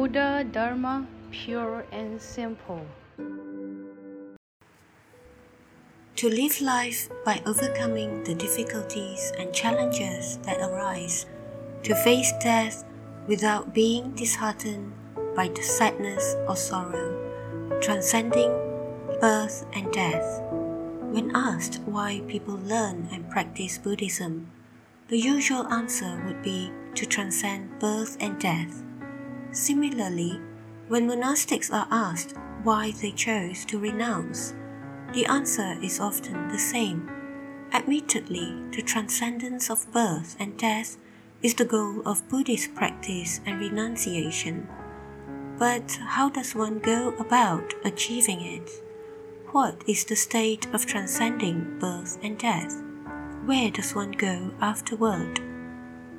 Buddha Dharma pure and simple. To live life by overcoming the difficulties and challenges that arise, to face death without being disheartened by the sadness or sorrow, transcending birth and death. When asked why people learn and practice Buddhism, the usual answer would be to transcend birth and death. Similarly, when monastics are asked why they chose to renounce, the answer is often the same. Admittedly, the transcendence of birth and death is the goal of Buddhist practice and renunciation. But how does one go about achieving it? What is the state of transcending birth and death? Where does one go afterward?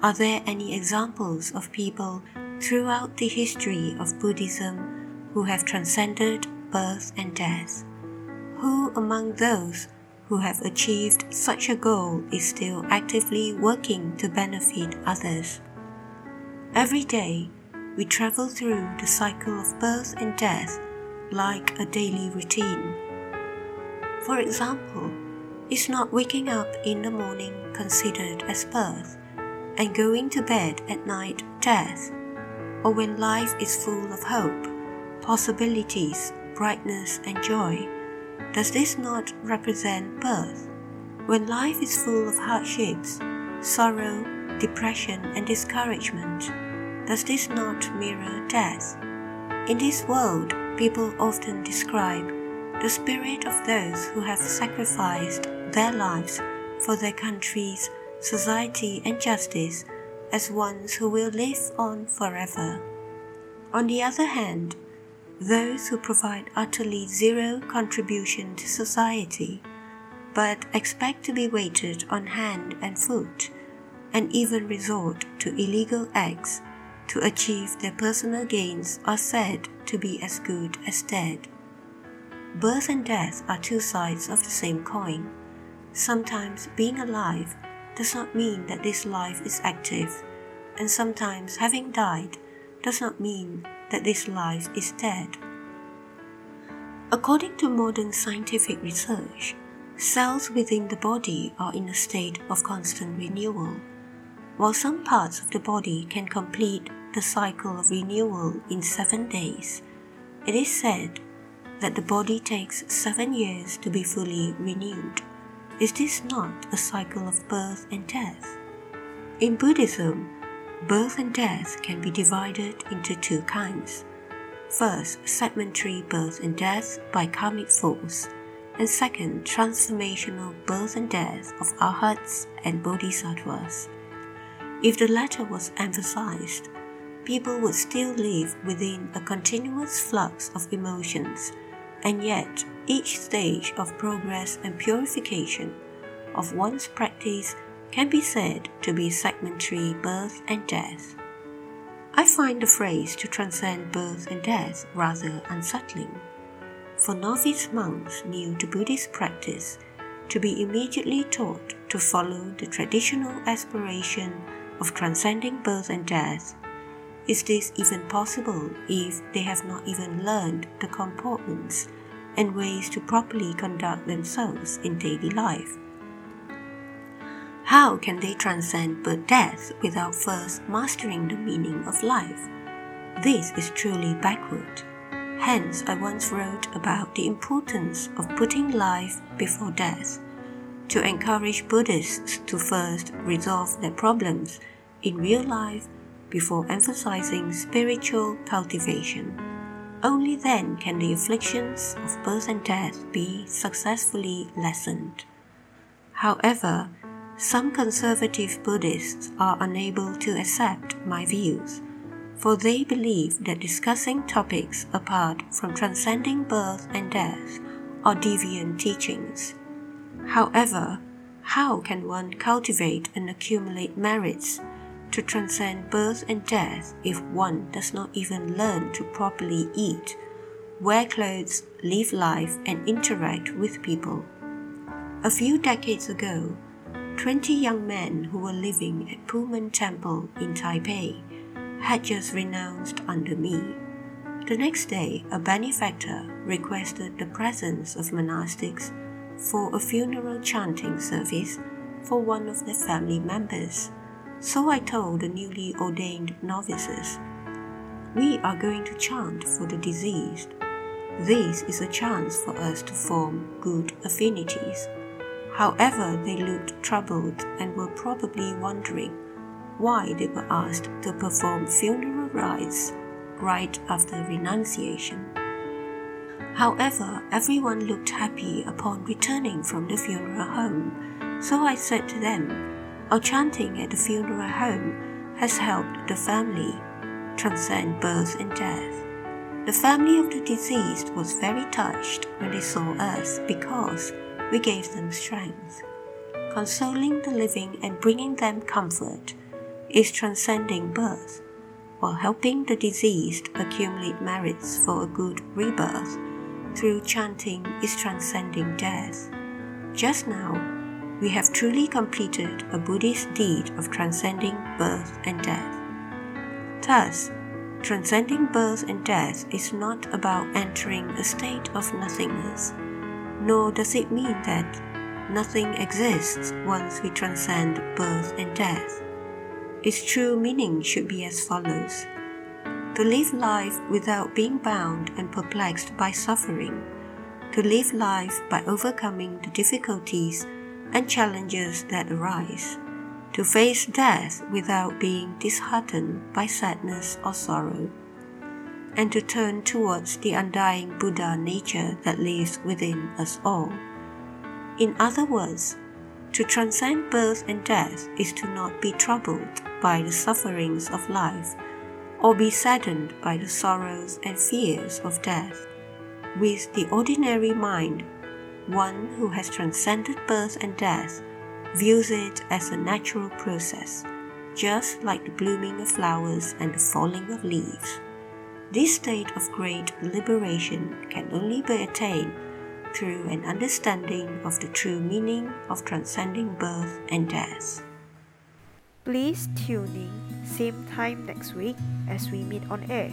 Are there any examples of people throughout the history of Buddhism who have transcended birth and death? Who among those who have achieved such a goal is still actively working to benefit others? Every day, we travel through the cycle of birth and death like a daily routine. For example, is not waking up in the morning considered as birth and going to bed at night death? Or when life is full of hope, possibilities, brightness, and joy? Does this not represent birth? When life is full of hardships, sorrow, depression, and discouragement, does this not mirror death? In this world, people often describe the spirit of those who have sacrificed their lives for their countries, society, and justice as ones who will live on forever. On the other hand, those who provide utterly zero contribution to society, but expect to be waited on hand and foot, and even resort to illegal acts to achieve their personal gains are said to be as good as dead. Birth and death are two sides of the same coin. Sometimes being alive does not mean that this life is active, and sometimes having died does not mean that this life is dead. According to modern scientific research, cells within the body are in a state of constant renewal. While some parts of the body can complete the cycle of renewal in seven days, it is said that the body takes seven years to be fully renewed. Is this not a cycle of birth and death? In Buddhism, Birth and death can be divided into two kinds. First, segmentary birth and death by karmic force, and second, transformational birth and death of arhats and bodhisattvas. If the latter was emphasized, people would still live within a continuous flux of emotions, and yet each stage of progress and purification of one's practice can be said to be segmentary birth and death. I find the phrase to transcend birth and death rather unsettling. For novice monks new to Buddhist practice, to be immediately taught to follow the traditional aspiration of transcending birth and death, is this even possible if they have not even learned the comportments and ways to properly conduct themselves in daily life? How can they transcend birth death without first mastering the meaning of life? This is truly backward. Hence, I once wrote about the importance of putting life before death, to encourage Buddhists to first resolve their problems in real life before emphasizing spiritual cultivation. Only then can the afflictions of birth and death be successfully lessened. However, some conservative Buddhists are unable to accept my views, for they believe that discussing topics apart from transcending birth and death are deviant teachings. However, how can one cultivate and accumulate merits to transcend birth and death if one does not even learn to properly eat, wear clothes, live life, and interact with people? A few decades ago, 20 young men who were living at Pumen Temple in Taipei had just renounced under me. The next day, a benefactor requested the presence of monastics for a funeral chanting service for one of their family members. So I told the newly ordained novices, We are going to chant for the deceased. This is a chance for us to form good affinities. However, they looked troubled and were probably wondering why they were asked to perform funeral rites right after renunciation. However, everyone looked happy upon returning from the funeral home, so I said to them, Our chanting at the funeral home has helped the family transcend birth and death. The family of the deceased was very touched when they saw us because we gave them strength. Consoling the living and bringing them comfort is transcending birth, while helping the deceased accumulate merits for a good rebirth through chanting is transcending death. Just now, we have truly completed a Buddhist deed of transcending birth and death. Thus, transcending birth and death is not about entering a state of nothingness, nor does it mean that nothing exists once we transcend birth and death. Its true meaning should be as follows to live life without being bound and perplexed by suffering, to live life by overcoming the difficulties and challenges that arise, to face death without being disheartened by sadness or sorrow, and to turn towards the undying Buddha nature that lives within us all. In other words, to transcend birth and death is to not be troubled by the sufferings of life or be saddened by the sorrows and fears of death. With the ordinary mind, one who has transcended birth and death views it as a natural process, just like the blooming of flowers and the falling of leaves. This state of great liberation can only be attained through an understanding of the true meaning of transcending birth and death. Please tune in same time next week as we meet on air.